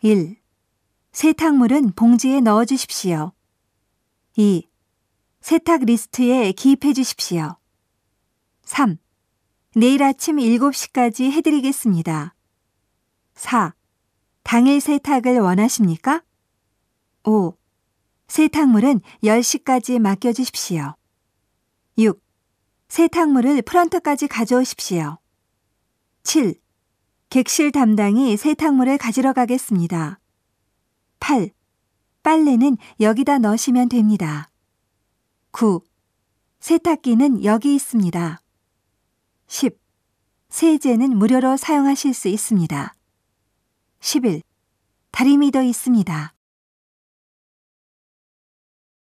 1. 세탁물은 봉지에 넣어 주십시오. 2. 세탁 리스트에 기입해 주십시오. 3. 내일 아침 7시까지 해드리겠습니다. 4. 당일 세탁을 원하십니까? 5. 세탁물은 10시까지 맡겨주십시오. 6. 세탁물을 프런트까지 가져오십시오. 7. 객실 담당이 세탁물을 가지러 가겠습니다. 8. 빨래는 여기다 넣으시면 됩니다. 9. 세탁기는 여기 있습니다. 10. 세제는 무료로 사용하실 수 있습니다. 11. 다리미도 있습니다.